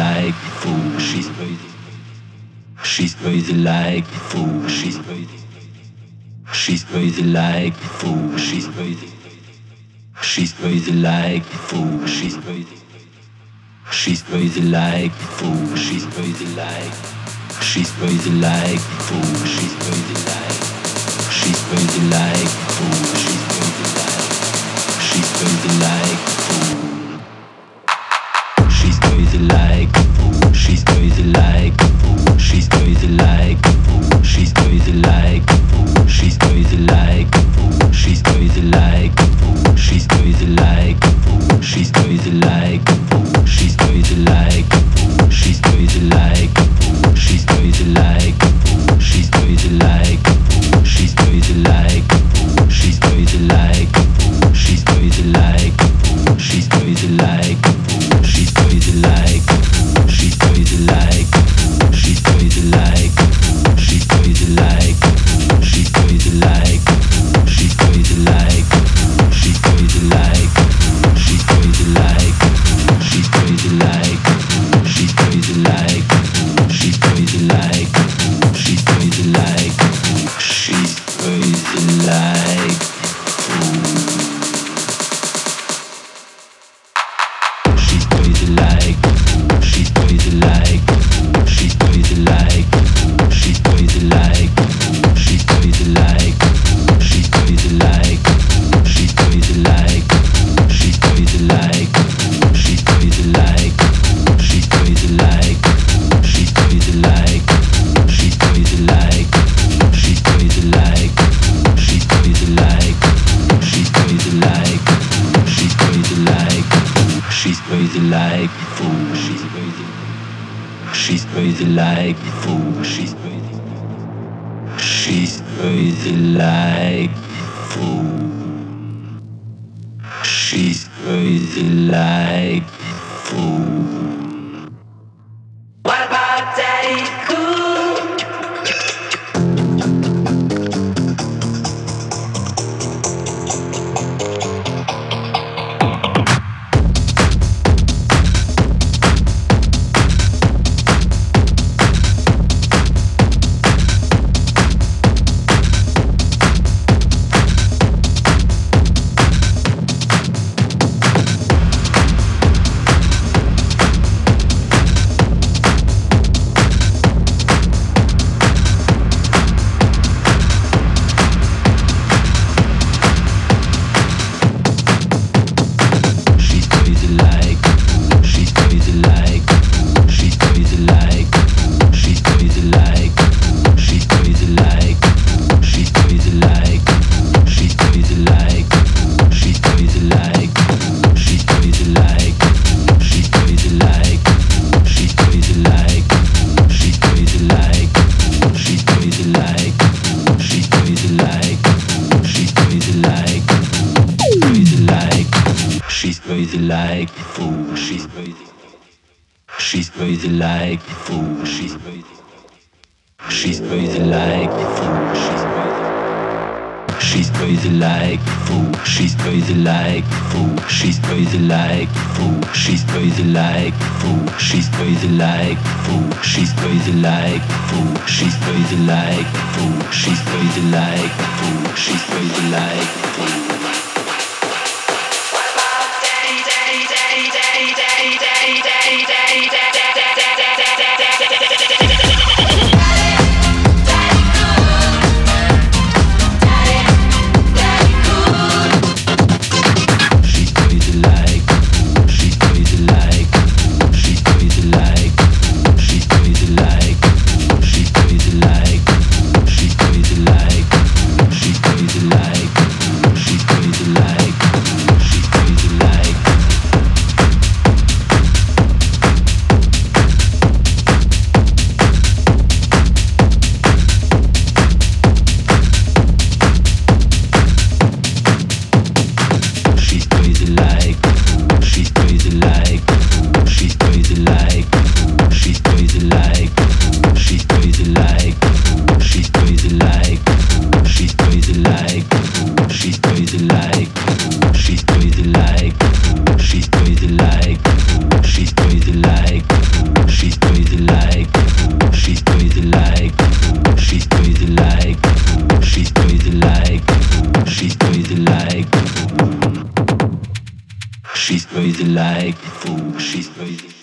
like a fool. She's crazy. She's crazy like a fool. She's crazy. She's crazy like a fool. She's crazy. She's crazy like a fool. She's crazy. She's crazy like a fool. She's crazy like. She's crazy like a fool. She's crazy like. She's crazy like a fool. She's crazy like. She's crazy like. like before. She's crazy. She's crazy like before. She's crazy. She's crazy like before. She's crazy like before. like a fool. She's crazy. She's crazy like a fool. She's crazy. She's crazy like a fool. She's crazy. She's crazy like a fool. She's crazy like a fool. She's crazy like a fool. She's crazy like a fool. She's crazy like a fool. She's crazy like a fool. She's crazy like a fool. She's crazy like a fool. She's crazy like a fool. like a fool, she's crazy.